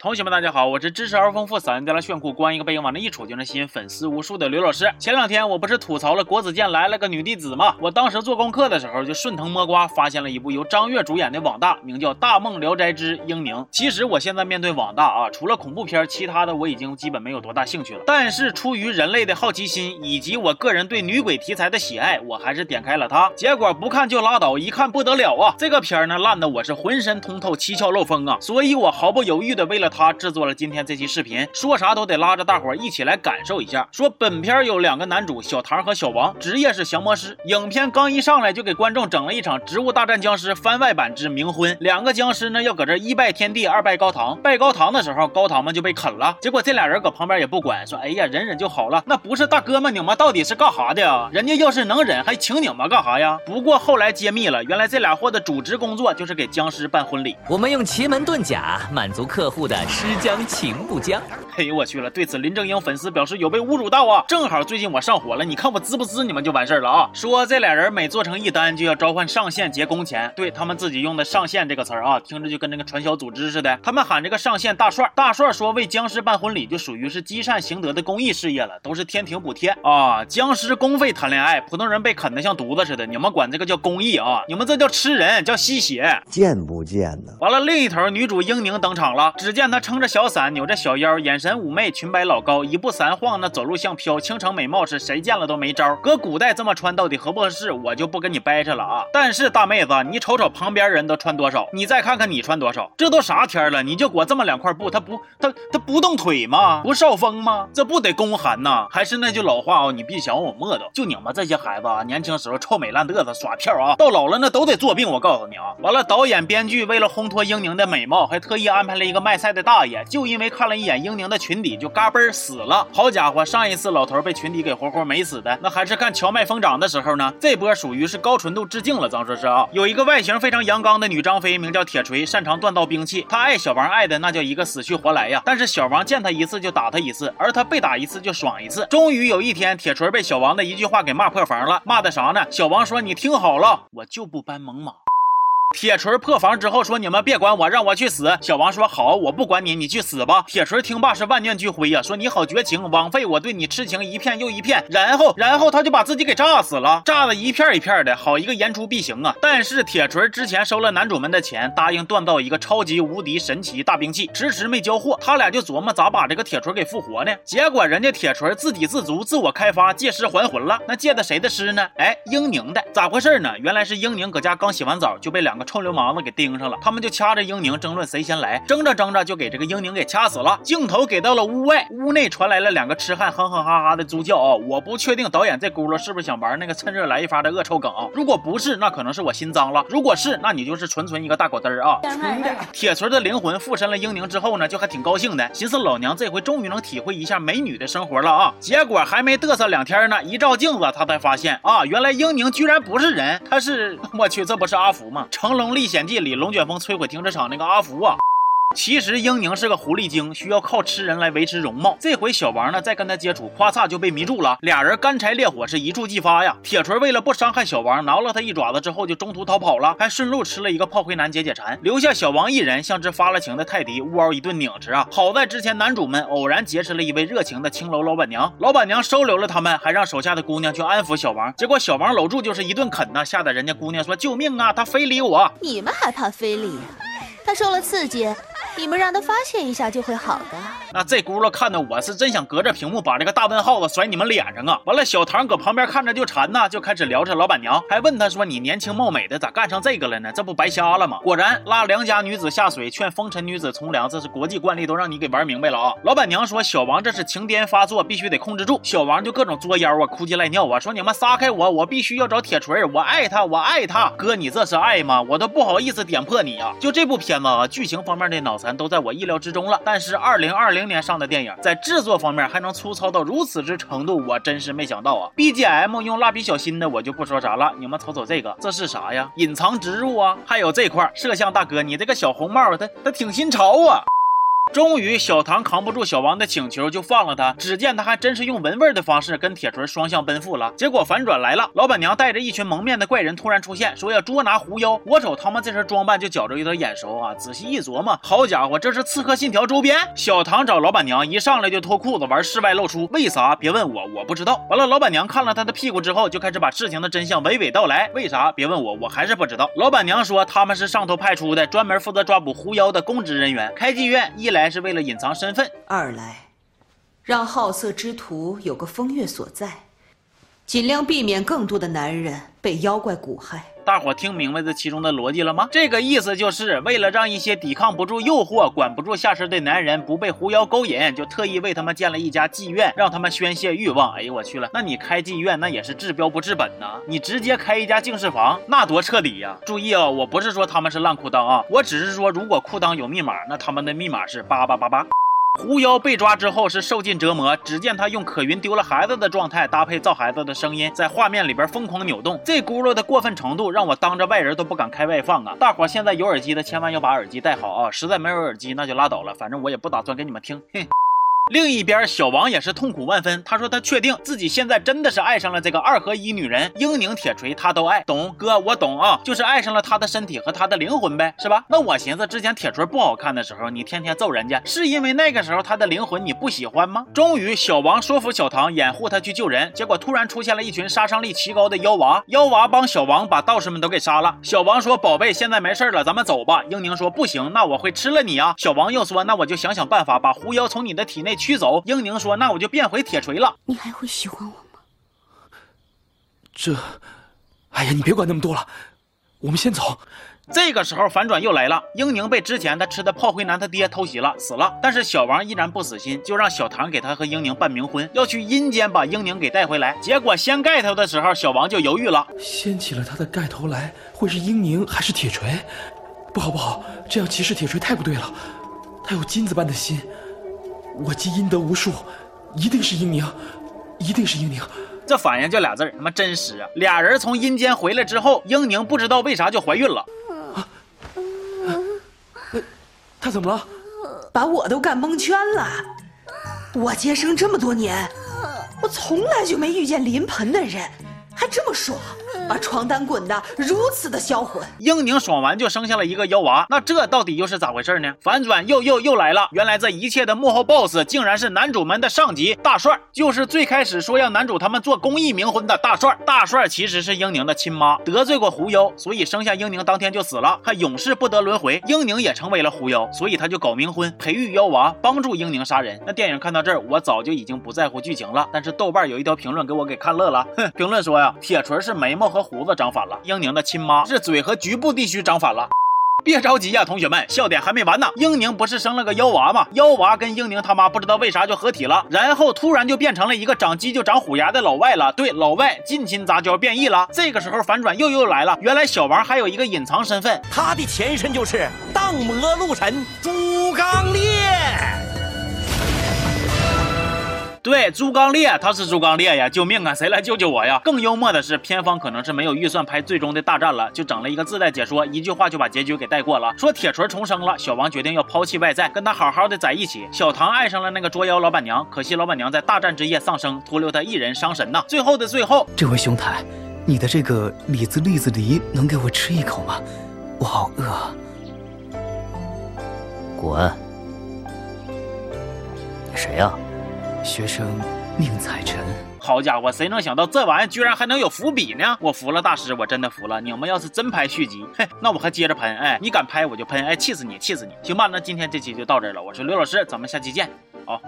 同学们，大家好，我是知识而丰富、嗓音带来炫酷、光一个背影往那一杵就能吸引粉丝无数的刘老师。前两天我不是吐槽了国子监来了个女弟子吗？我当时做功课的时候就顺藤摸瓜，发现了一部由张悦主演的网大，名叫《大梦聊斋之英宁》。其实我现在面对网大啊，除了恐怖片，其他的我已经基本没有多大兴趣了。但是出于人类的好奇心以及我个人对女鬼题材的喜爱，我还是点开了它。结果不看就拉倒，一看不得了啊！这个片儿呢烂的我是浑身通透、七窍漏风啊！所以我毫不犹豫的为了他制作了今。天这期视频说啥都得拉着大伙一起来感受一下。说本片有两个男主小唐和小王，职业是降魔师。影片刚一上来就给观众整了一场《植物大战僵尸》番外版之冥婚。两个僵尸呢要搁这一拜天地，二拜高堂。拜高堂的时候，高堂们就被啃了。结果这俩人搁旁边也不管，说哎呀忍忍就好了。那不是大哥们，你们到底是干啥的呀？人家要是能忍，还请你们干啥呀？不过后来揭秘了，原来这俩货的主职工作就是给僵尸办婚礼。我们用奇门遁甲满足客户的诗将情不将哎呦我去了！对此，林正英粉丝表示有被侮辱到啊！正好最近我上火了，你看我滋不滋，你们就完事儿了啊！说这俩人每做成一单就要召唤上线结工钱，对他们自己用的“上线”这个词儿啊，听着就跟那个传销组织似的。他们喊这个上线大帅，大帅说为僵尸办婚礼就属于是积善行德的公益事业了，都是天庭补贴啊！僵尸公费谈恋爱，普通人被啃得像犊子似的，你们管这个叫公益啊？你们这叫吃人，叫吸血，贱不贱呢？完了，另一头女主英宁登场了，只见她撑着小伞。扭着小腰，眼神妩媚，裙摆老高，一步三晃，那走路像飘，倾城美貌是谁见了都没招。搁古代这么穿到底合不合适，我就不跟你掰扯了啊。但是大妹子，你瞅瞅旁边人都穿多少，你再看看你穿多少，这都啥天了，你就裹这么两块布，他不，他他不动腿吗？不少风吗？这不得宫寒呐？还是那句老话哦，你别想我磨叨，就你们这些孩子啊，年轻时候臭美烂嘚瑟耍票啊，到老了那都得作病。我告诉你啊，完了，导演编剧为了烘托英宁的美貌，还特意安排了一个卖菜的大爷，就。因为看了一眼英宁的群底，就嘎嘣死了。好家伙，上一次老头被群底给活活美死的，那还是看荞麦疯长的时候呢。这波属于是高纯度致敬了，咱说是啊。有一个外形非常阳刚的女张飞，名叫铁锤，擅长锻造兵器。她爱小王爱的那叫一个死去活来呀。但是小王见她一次就打她一次，而她被打一次就爽一次。终于有一天，铁锤被小王的一句话给骂破防了。骂的啥呢？小王说：“你听好了，我就不搬猛马。”铁锤破防之后说：“你们别管我，让我去死。”小王说：“好，我不管你，你去死吧。”铁锤听罢是万念俱灰呀，说：“你好绝情，枉费我对你痴情一片又一片。”然后，然后他就把自己给炸死了，炸的一片一片的，好一个言出必行啊！但是铁锤之前收了男主们的钱，答应锻造一个超级无敌神奇大兵器，迟迟没交货。他俩就琢磨咋把这个铁锤给复活呢？结果人家铁锤自给自足，自我开发，借尸还魂了。那借的谁的尸呢？哎，英宁的。咋回事呢？原来是英宁搁家刚洗完澡，就被两。臭流氓子给盯上了，他们就掐着英宁争论谁先来，争着争着就给这个英宁给掐死了。镜头给到了屋外，屋内传来了两个痴汉哼哼哈哈的猪叫啊！我不确定导演这轱辘是不是想玩那个趁热来一发的恶臭梗啊？如果不是，那可能是我心脏了；如果是，那你就是纯纯一个大狗嘚儿啊！铁锤的灵魂附身了英宁之后呢，就还挺高兴的，寻思老娘这回终于能体会一下美女的生活了啊！结果还没嘚瑟两天呢，一照镜子，他才发现啊，原来英宁居然不是人，他是 我去，这不是阿福吗？成。《成龙历险记》里，龙卷风摧毁停车场那个阿福啊。其实英宁是个狐狸精，需要靠吃人来维持容貌。这回小王呢，再跟他接触，夸嚓就被迷住了。俩人干柴烈火是一触即发呀。铁锤为了不伤害小王，挠了他一爪子之后就中途逃跑了，还顺路吃了一个炮灰男解解馋，留下小王一人，像只发了情的泰迪，呜嗷一顿拧吃啊。好在之前男主们偶然结识了一位热情的青楼老板娘，老板娘收留了他们，还让手下的姑娘去安抚小王。结果小王搂住就是一顿啃呐，吓得人家姑娘说救命啊，他非礼我。你们还怕非礼？他受了刺激。你们让他发泄一下就会好的。那这轱辘看的我是真想隔着屏幕把这个大问号子甩你们脸上啊！完了，小唐搁旁边看着就馋呐，就开始聊着老板娘，还问他说：“你年轻貌美的咋干上这个了呢？这不白瞎了吗？”果然拉良家女子下水，劝风尘女子从良，这是国际惯例，都让你给玩明白了啊！老板娘说：“小王这是情癫发作，必须得控制住。”小王就各种作妖啊，哭唧赖尿啊，说：“你们撒开我，我必须要找铁锤，我爱他，我爱他。”哥，你这是爱吗？我都不好意思点破你啊！就这部片子啊，剧情方面的脑残都在我意料之。中了，但是二零二零年上的电影，在制作方面还能粗糙到如此之程度，我真是没想到啊！BGM 用蜡笔小新的，我就不说啥了。你们瞅瞅这个，这是啥呀？隐藏植入啊！还有这块摄像大哥，你这个小红帽，他他挺新潮啊！终于，小唐扛不住小王的请求，就放了他。只见他还真是用闻味的方式跟铁锤双向奔赴了。结果反转来了，老板娘带着一群蒙面的怪人突然出现，说要捉拿狐妖。我瞅他们这身装扮就觉着有点眼熟啊！仔细一琢磨，好家伙，这是《刺客信条》周边。小唐找老板娘，一上来就脱裤子玩室外露出，为啥？别问我，我不知道。完了，老板娘看了他的屁股之后，就开始把事情的真相娓娓道来。为啥？别问我，我还是不知道。老板娘说他们是上头派出的，专门负责抓捕狐妖的公职人员。开妓院，一来来是为了隐藏身份，二来让好色之徒有个风月所在，尽量避免更多的男人被妖怪蛊害。大伙听明白这其中的逻辑了吗？这个意思就是为了让一些抵抗不住诱惑、管不住下身的男人不被狐妖勾引，就特意为他们建了一家妓院，让他们宣泄欲望。哎呦我去了，那你开妓院那也是治标不治本呐！你直接开一家净室房，那多彻底呀！注意啊，我不是说他们是烂裤裆啊，我只是说如果裤裆有密码，那他们的密码是八八八八。狐妖被抓之后是受尽折磨，只见他用可云丢了孩子的状态搭配造孩子的声音，在画面里边疯狂扭动。这轱辘的过分程度让我当着外人都不敢开外放啊！大伙现在有耳机的千万要把耳机戴好啊！实在没有耳机那就拉倒了，反正我也不打算给你们听。哼。另一边，小王也是痛苦万分。他说他确定自己现在真的是爱上了这个二合一女人，英宁、铁锤，他都爱。懂哥，我懂啊，就是爱上了他的身体和他的灵魂呗，是吧？那我寻思，之前铁锤不好看的时候，你天天揍人家，是因为那个时候他的灵魂你不喜欢吗？终于，小王说服小唐掩护他去救人，结果突然出现了一群杀伤力奇高的妖娃。妖娃帮小王把道士们都给杀了。小王说：“宝贝，现在没事了，咱们走吧。”英宁说：“不行，那我会吃了你啊。”小王又说：“那我就想想办法把狐妖从你的体内。”驱走，英宁说：“那我就变回铁锤了。你还会喜欢我吗？”这，哎呀，你别管那么多了，我们先走。这个时候反转又来了，英宁被之前他吃的炮灰男他爹偷袭了，死了。但是小王依然不死心，就让小唐给他和英宁办冥婚，要去阴间把英宁给带回来。结果掀盖头的时候，小王就犹豫了，掀起了他的盖头来，会是英宁还是铁锤？不好不好，这样歧视铁锤太不对了。他有金子般的心。我积阴德无数，一定是英宁，一定是英宁。这反应就俩字他妈真实啊！俩人从阴间回来之后，英宁不知道为啥就怀孕了。啊，她怎么了？把我都干蒙圈了。我接生这么多年，我从来就没遇见临盆的人。还这么爽，把床单滚得如此的销魂。英宁爽完就生下了一个妖娃，那这到底又是咋回事呢？反转又又又来了，原来这一切的幕后 boss 竟然是男主们的上级大帅，就是最开始说要男主他们做公益冥婚的大帅。大帅其实是英宁的亲妈，得罪过狐妖，所以生下英宁当天就死了，还永世不得轮回。英宁也成为了狐妖，所以他就搞冥婚，培育妖娃，帮助英宁杀人。那电影看到这儿，我早就已经不在乎剧情了，但是豆瓣有一条评论给我给看乐了，哼，评论说呀。铁锤是眉毛和胡子长反了，英宁的亲妈是嘴和局部地区长反了。别着急呀，同学们，笑点还没完呢。英宁不是生了个妖娃吗？妖娃跟英宁他妈不知道为啥就合体了，然后突然就变成了一个长鸡就长虎牙的老外了。对，老外近亲杂交变异了。这个时候反转又又来了，原来小王还有一个隐藏身份，他的前身就是荡魔路神朱刚烈。对，朱刚烈，他是朱刚烈呀！救命啊！谁来救救我呀？更幽默的是，片方可能是没有预算拍最终的大战了，就整了一个自带解说，一句话就把结局给带过了。说铁锤重生了，小王决定要抛弃外在，跟他好好的在一起。小唐爱上了那个捉妖老板娘，可惜老板娘在大战之夜丧生，徒留他一人伤神呐。最后的最后，这位兄台，你的这个李子栗子梨能给我吃一口吗？我好饿。滚！你谁呀？学生宁采臣，好家伙，谁能想到这玩意居然还能有伏笔呢？我服了，大师，我真的服了。你们要是真拍续集，嘿，那我还接着喷。哎，你敢拍我就喷，哎，气死你，气死你。行吧，那今天这期就到这儿了。我是刘老师，咱们下期见，好。